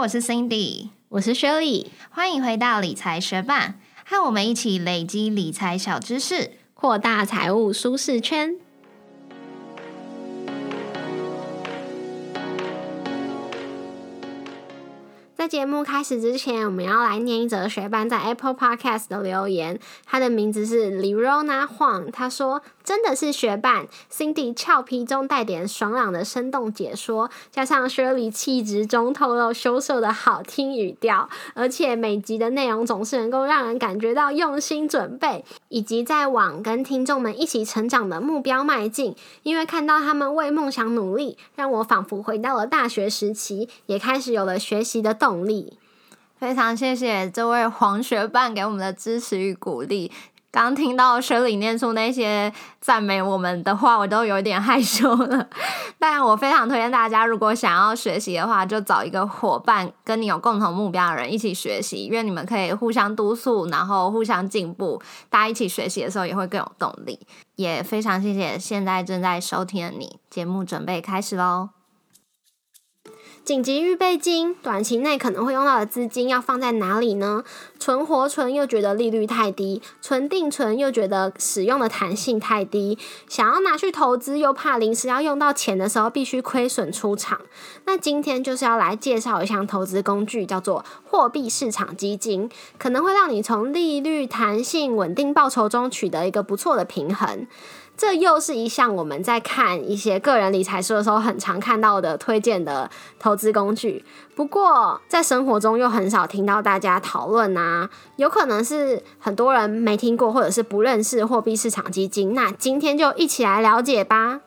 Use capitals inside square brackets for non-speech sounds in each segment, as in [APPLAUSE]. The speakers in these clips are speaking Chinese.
我是 Cindy，我是 Shirley，欢迎回到理财学霸，和我们一起累积理财小知识，扩大财务舒适圈。在节目开始之前，我们要来念一则学班在 Apple Podcast 的留言。他的名字是 Lirona Huang，他说：“真的是学伴，Cindy 俏皮中带点爽朗的生动解说，加上 Shirley 气质中透露羞涩的好听语调，而且每集的内容总是能够让人感觉到用心准备，以及在往跟听众们一起成长的目标迈进。因为看到他们为梦想努力，让我仿佛回到了大学时期，也开始有了学习的动。”力，非常谢谢这位黄学伴给我们的支持与鼓励。刚听到雪里念出那些赞美我们的话，我都有点害羞了。但我非常推荐大家，如果想要学习的话，就找一个伙伴，跟你有共同目标的人一起学习，因为你们可以互相督促，然后互相进步。大家一起学习的时候，也会更有动力。也非常谢谢现在正在收听的你，节目准备开始喽。紧急预备金，短期内可能会用到的资金要放在哪里呢？存活存又觉得利率太低，存定存又觉得使用的弹性太低，想要拿去投资又怕临时要用到钱的时候必须亏损出场。那今天就是要来介绍一项投资工具，叫做货币市场基金，可能会让你从利率弹性、稳定报酬中取得一个不错的平衡。这又是一项我们在看一些个人理财书的时候很常看到的推荐的投资工具。不过在生活中又很少听到大家讨论啊，有可能是很多人没听过或者是不认识货币市场基金。那今天就一起来了解吧。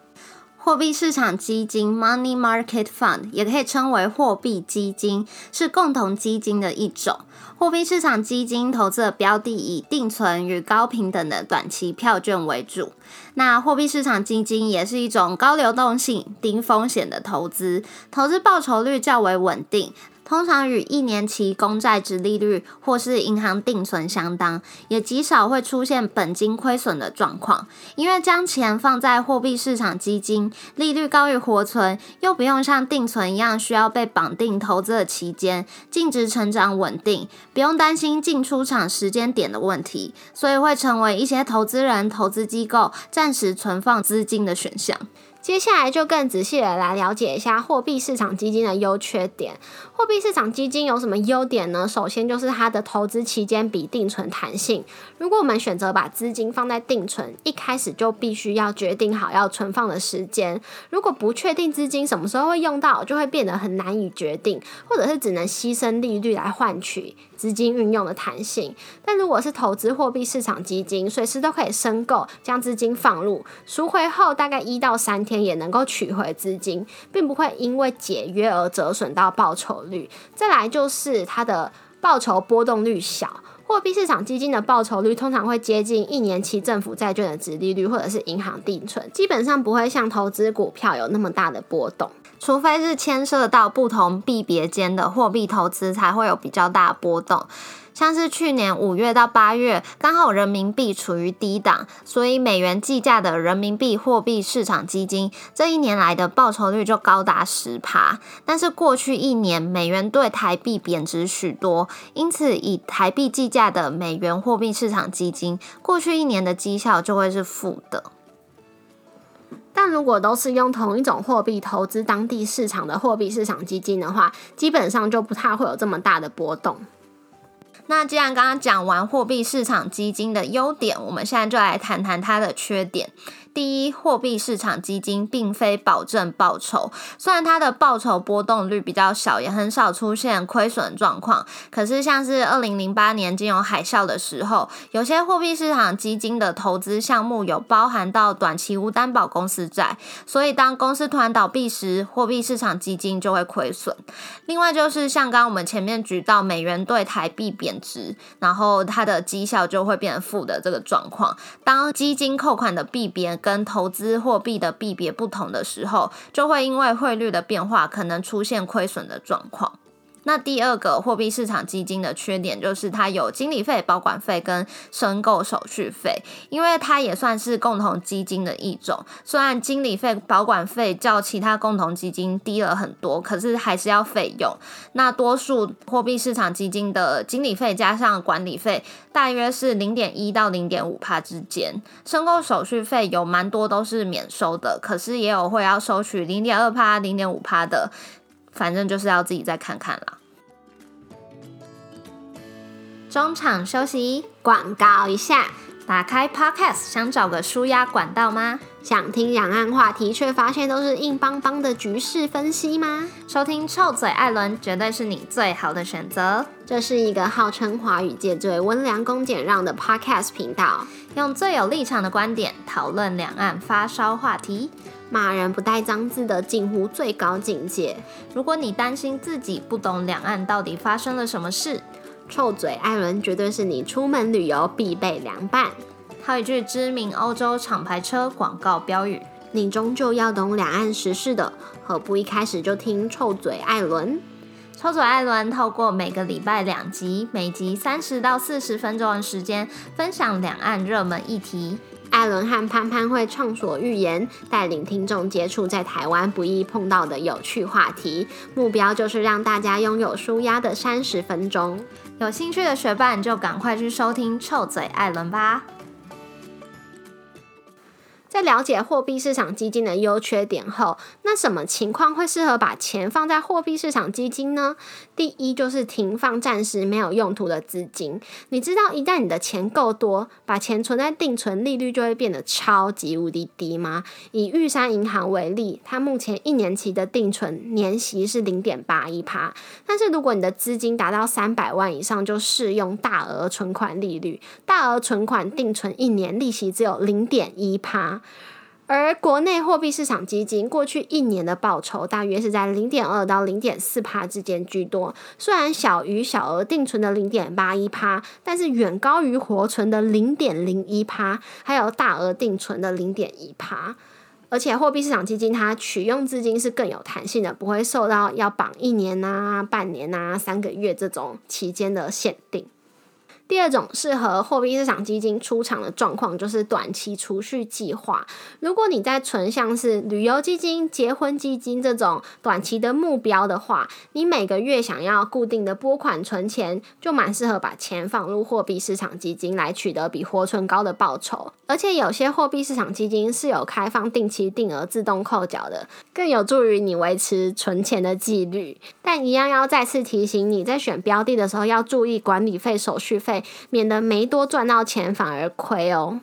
货币市场基金 （Money Market Fund） 也可以称为货币基金，是共同基金的一种。货币市场基金投资的标的以定存与高平等的短期票券为主。那货币市场基金也是一种高流动性、低风险的投资，投资报酬率较为稳定。通常与一年期公债值利率或是银行定存相当，也极少会出现本金亏损的状况。因为将钱放在货币市场基金，利率高于活存，又不用像定存一样需要被绑定投资的期间，净值成长稳定，不用担心进出场时间点的问题，所以会成为一些投资人、投资机构暂时存放资金的选项。接下来就更仔细的来了解一下货币市场基金的优缺点。货币市场基金有什么优点呢？首先就是它的投资期间比定存弹性。如果我们选择把资金放在定存，一开始就必须要决定好要存放的时间。如果不确定资金什么时候会用到，就会变得很难以决定，或者是只能牺牲利率来换取资金运用的弹性。但如果是投资货币市场基金，随时都可以申购，将资金放入，赎回后大概一到三天。也能够取回资金，并不会因为解约而折损到报酬率。再来就是它的报酬波动率小，货币市场基金的报酬率通常会接近一年期政府债券的值利率，或者是银行定存，基本上不会像投资股票有那么大的波动，除非是牵涉到不同币别间的货币投资，才会有比较大波动。像是去年五月到八月，刚好人民币处于低档，所以美元计价的人民币货币市场基金这一年来的报酬率就高达十趴。但是过去一年美元对台币贬值许多，因此以台币计价的美元货币市场基金过去一年的绩效就会是负的。但如果都是用同一种货币投资当地市场的货币市场基金的话，基本上就不太会有这么大的波动。那既然刚刚讲完货币市场基金的优点，我们现在就来谈谈它的缺点。第一，货币市场基金并非保证报酬，虽然它的报酬波动率比较小，也很少出现亏损状况。可是，像是二零零八年金融海啸的时候，有些货币市场基金的投资项目有包含到短期无担保公司债，所以当公司突然倒闭时，货币市场基金就会亏损。另外，就是像刚我们前面举到美元对台币贬值，然后它的绩效就会变负的这个状况。当基金扣款的币别跟投资货币的币别不同的时候，就会因为汇率的变化，可能出现亏损的状况。那第二个货币市场基金的缺点就是它有经理费、保管费跟申购手续费，因为它也算是共同基金的一种。虽然经理费、保管费较其他共同基金低了很多，可是还是要费用。那多数货币市场基金的经理费加上管理费，大约是零点一到零点五帕之间。申购手续费有蛮多都是免收的，可是也有会要收取零点二帕、零点五帕的。反正就是要自己再看看啦。中场休息，广告一下。打开 Podcast，想找个舒压管道吗？想听两岸话题，却发现都是硬邦邦的局势分析吗？收听臭嘴艾伦，绝对是你最好的选择。这是一个号称华语界最温良恭俭让的 Podcast 频道，用最有立场的观点讨论两岸发烧话题。骂人不带脏字的近乎最高境界。如果你担心自己不懂两岸到底发生了什么事，臭嘴艾伦绝对是你出门旅游必备凉拌。套一句知名欧洲厂牌车广告标语：你终究要懂两岸时事的，何不一开始就听臭嘴艾伦？臭嘴艾伦透过每个礼拜两集，每集三十到四十分钟的时间，分享两岸热门议题。艾伦和潘潘会畅所欲言，带领听众接触在台湾不易碰到的有趣话题，目标就是让大家拥有舒压的三十分钟。有兴趣的学伴就赶快去收听臭嘴艾伦吧。在了解货币市场基金的优缺点后，那什么情况会适合把钱放在货币市场基金呢？第一就是停放暂时没有用途的资金。你知道一旦你的钱够多，把钱存在定存，利率就会变得超级无敌低吗？以玉山银行为例，它目前一年期的定存年息是零点八一趴，但是如果你的资金达到三百万以上，就适用大额存款利率，大额存款定存一年利息只有零点一趴。而国内货币市场基金过去一年的报酬大约是在零点二到零点四帕之间居多，虽然小于小额定存的零点八一帕，但是远高于活存的零点零一帕，还有大额定存的零点一帕。而且货币市场基金它取用资金是更有弹性的，不会受到要绑一年啊、半年啊、三个月这种期间的限定。第二种适合货币市场基金出场的状况，就是短期储蓄计划。如果你在存像是旅游基金、结婚基金这种短期的目标的话，你每个月想要固定的拨款存钱，就蛮适合把钱放入货币市场基金来取得比活存高的报酬。而且有些货币市场基金是有开放定期定额自动扣缴的，更有助于你维持存钱的纪律。但一样要再次提醒你在选标的的时候，要注意管理费、手续费免得没多赚到钱反而亏哦。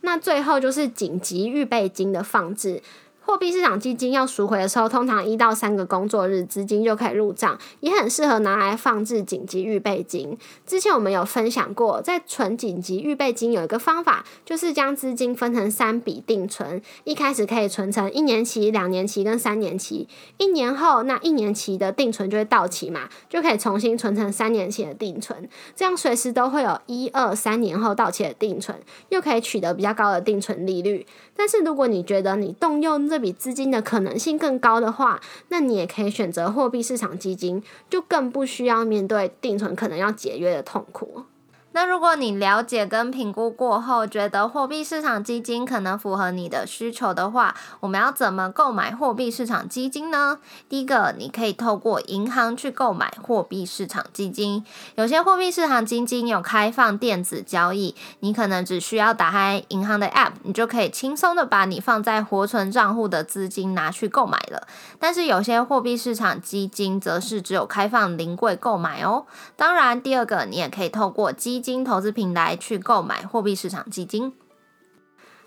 那最后就是紧急预备金的放置。货币市场基金要赎回的时候，通常一到三个工作日资金就可以入账，也很适合拿来放置紧急预备金。之前我们有分享过，在存紧急预备金有一个方法，就是将资金分成三笔定存，一开始可以存成一年期、两年期跟三年期。一年后，那一年期的定存就会到期嘛，就可以重新存成三年期的定存，这样随时都会有一二三年后到期的定存，又可以取得比较高的定存利率。但是如果你觉得你动用这比资金的可能性更高的话，那你也可以选择货币市场基金，就更不需要面对定存可能要解约的痛苦。那如果你了解跟评估过后，觉得货币市场基金可能符合你的需求的话，我们要怎么购买货币市场基金呢？第一个，你可以透过银行去购买货币市场基金。有些货币市场基金有开放电子交易，你可能只需要打开银行的 App，你就可以轻松的把你放在活存账户的资金拿去购买了。但是有些货币市场基金则是只有开放临柜购买哦。当然，第二个，你也可以透过基金金投资平台去购买货币市场基金。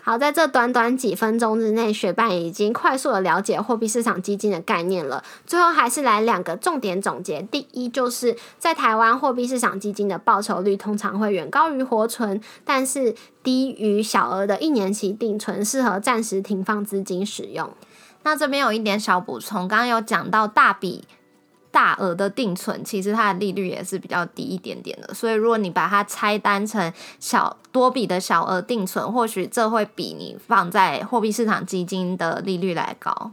好，在这短短几分钟之内，学伴已经快速的了解货币市场基金的概念了。最后还是来两个重点总结：第一，就是在台湾货币市场基金的报酬率通常会远高于活存，但是低于小额的一年期定存，适合暂时停放资金使用。那这边有一点小补充，刚刚有讲到大笔。大额的定存其实它的利率也是比较低一点点的，所以如果你把它拆单成小多笔的小额定存，或许这会比你放在货币市场基金的利率来高。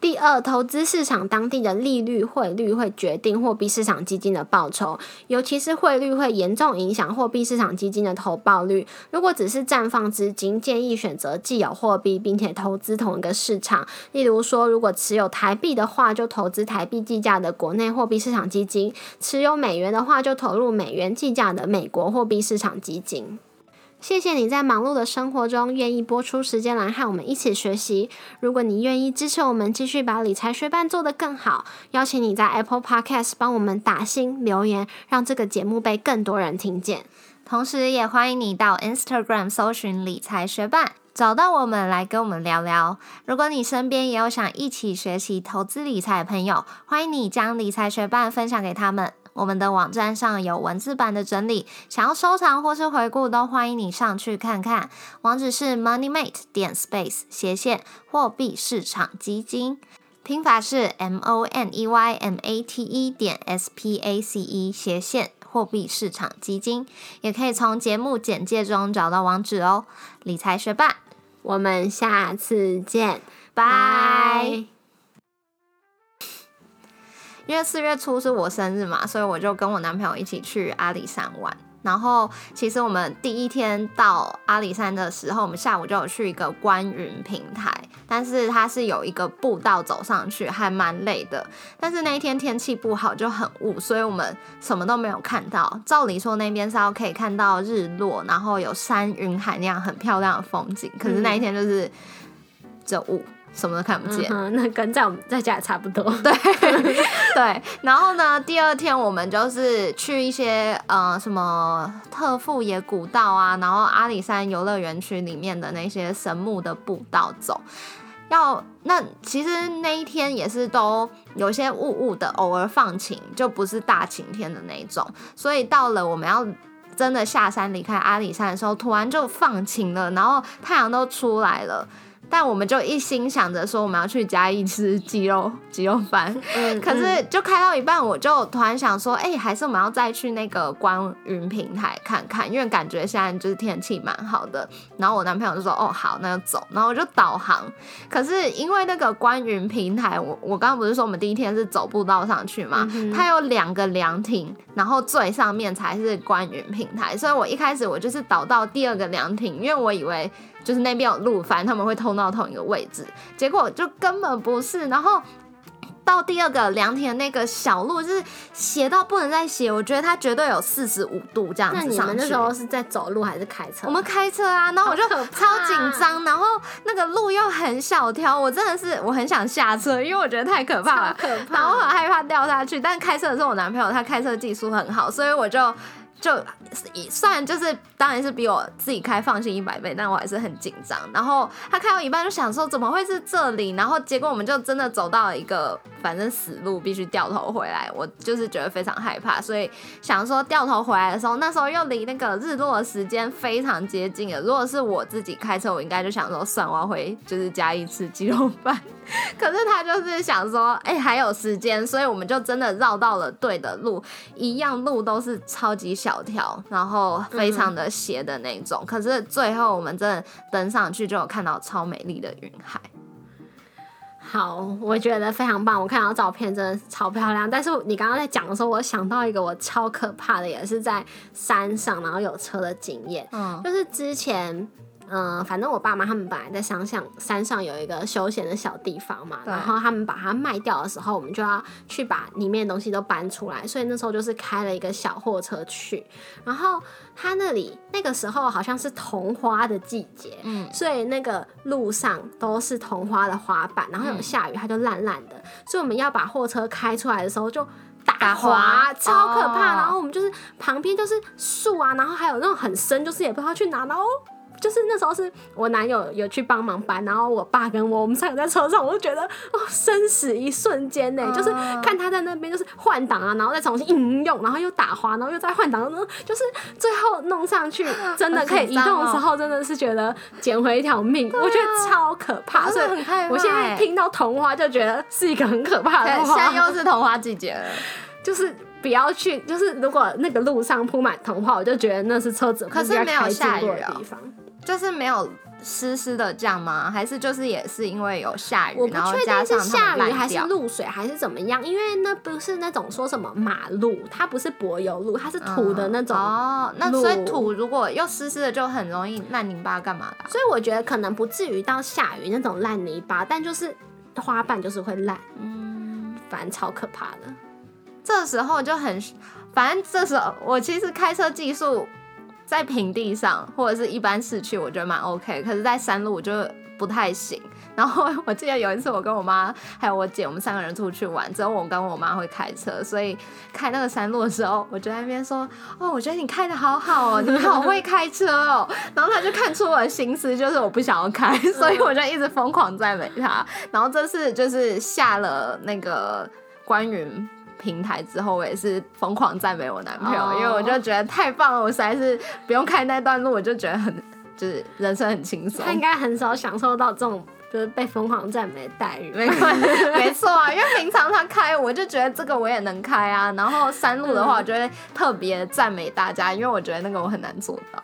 第二，投资市场当地的利率、汇率会决定货币市场基金的报酬，尤其是汇率会严重影响货币市场基金的投报率。如果只是暂放资金，建议选择既有货币，并且投资同一个市场。例如说，如果持有台币的话，就投资台币计价的国内货币市场基金；持有美元的话，就投入美元计价的美国货币市场基金。谢谢你在忙碌的生活中愿意播出时间来和我们一起学习。如果你愿意支持我们继续把理财学伴做得更好，邀请你在 Apple Podcast 帮我们打新留言，让这个节目被更多人听见。同时，也欢迎你到 Instagram 搜寻理财学伴，找到我们来跟我们聊聊。如果你身边也有想一起学习投资理财的朋友，欢迎你将理财学伴分享给他们。我们的网站上有文字版的整理，想要收藏或是回顾，都欢迎你上去看看。网址是 moneymate 点 space 斜线货币市场基金，拼法是 m o n e y m a t e 点 s p a c e 斜线货币市场基金，也可以从节目简介中找到网址哦。理财学霸，我们下次见，拜。因为四月初是我生日嘛，所以我就跟我男朋友一起去阿里山玩。然后其实我们第一天到阿里山的时候，我们下午就有去一个观云平台，但是它是有一个步道走上去，还蛮累的。但是那一天天气不好，就很雾，所以我们什么都没有看到。照理说那边是要可以看到日落，然后有山云海那样很漂亮的风景，可是那一天就是这雾。什么都看不见，嗯那跟在我们在家也差不多。[LAUGHS] 对 [LAUGHS] 对，然后呢，第二天我们就是去一些呃什么特富野古道啊，然后阿里山游乐园区里面的那些神木的步道走。要那其实那一天也是都有些雾雾的，偶尔放晴，就不是大晴天的那种。所以到了我们要真的下山离开阿里山的时候，突然就放晴了，然后太阳都出来了。但我们就一心想着说我们要去嘉义吃鸡肉 [LAUGHS] 鸡肉饭，可是就开到一半，我就突然想说，哎，还是我们要再去那个观云平台看看，因为感觉现在就是天气蛮好的。然后我男朋友就说，哦，好，那就走。然后我就导航，可是因为那个观云平台，我我刚刚不是说我们第一天是走步道上去嘛，它有两个凉亭，然后最上面才是观云平台，所以我一开始我就是导到第二个凉亭，因为我以为。就是那边有路，反正他们会通到同一个位置，结果就根本不是。然后到第二个凉亭那个小路，就是斜到不能再斜，我觉得它绝对有四十五度这样子上去。那你们那时候是在走路还是开车？我们开车啊，然后我就超紧张，然后那个路又很小条，我真的是我很想下车，因为我觉得太可怕了，可怕，然后很害怕掉下去。但开车的时候我男朋友，他开车技术很好，所以我就。就虽然就是当然是比我自己开放心一百倍，但我还是很紧张。然后他开到一半就想说怎么会是这里？然后结果我们就真的走到了一个反正死路，必须掉头回来。我就是觉得非常害怕，所以想说掉头回来的时候，那时候又离那个日落的时间非常接近了。如果是我自己开车，我应该就想说算我要回就是加一次鸡肉饭。[LAUGHS] 可是他就是想说，哎，还有时间，所以我们就真的绕到了对的路，一样路都是超级小条，然后非常的斜的那种。可是最后我们真的登上去，就有看到超美丽的云海。好，我觉得非常棒。我看到照片真的超漂亮。但是你刚刚在讲的时候，我想到一个我超可怕的，也是在山上然后有车的经验，嗯，就是之前。嗯，反正我爸妈他们本来在山上山上有一个休闲的小地方嘛，然后他们把它卖掉的时候，我们就要去把里面的东西都搬出来，所以那时候就是开了一个小货车去，然后他那里那个时候好像是桐花的季节，嗯，所以那个路上都是桐花的花瓣，然后有下雨它就烂烂的，所以我们要把货车开出来的时候就打滑，超可怕，然后我们就是旁边就是树啊，然后还有那种很深，就是也不知道去哪，然后。就是那时候是我男友有去帮忙搬，然后我爸跟我我们三个在车上，我就觉得哦，生死一瞬间呢，就是看他在那边就是换挡啊，然后再重新应用，然后又打滑，然后又再换挡，然后就是最后弄上去真的可以移动的时候，真的是觉得捡回一条命，我觉得超可怕，所以我现在听到童话就觉得是一个很可怕的话。现在又是童话季节了，就是不要去，就是如果那个路上铺满童话，我就觉得那是车子可是没有下雨的地方。就是没有湿湿的酱吗？还是就是也是因为有下雨，我不确定是下雨还是露水还是怎么样，因为那不是那种说什么马路，它不是柏油路，它是土的那种。哦，那所以土如果又湿湿的，就很容易烂泥巴干嘛的啊、所以我觉得可能不至于到下雨那种烂泥巴，但就是花瓣就是会烂，嗯，反正超可怕的。这时候就很，反正这时候我其实开车技术在平地上或者是一般市区，我觉得蛮 OK，可是在山路我就不太行。然后 [LAUGHS] 我记得有一次我跟我妈还有我姐，我们三个人出去玩，只有我跟我妈会开车，所以开那个山路的时候，我就在那边说：“哦，我觉得你开的好好哦，你好会开车哦。”然后她就看出我的心思，就是我不想要开，所以我就一直疯狂赞美她。然后这次就是下了那个关云平台之后，我也是疯狂赞美我男朋友哦因为我就觉得太棒了，我实在是不用开那段路，我就觉得很就是人生很轻松他。应该很少享受到这种就是被疯狂赞美的待遇。没错，没错啊，因为平常他开，我就觉得这个我也能开啊。然后山路的话，我就会特别赞美大家，因为我觉得那个我很难做到。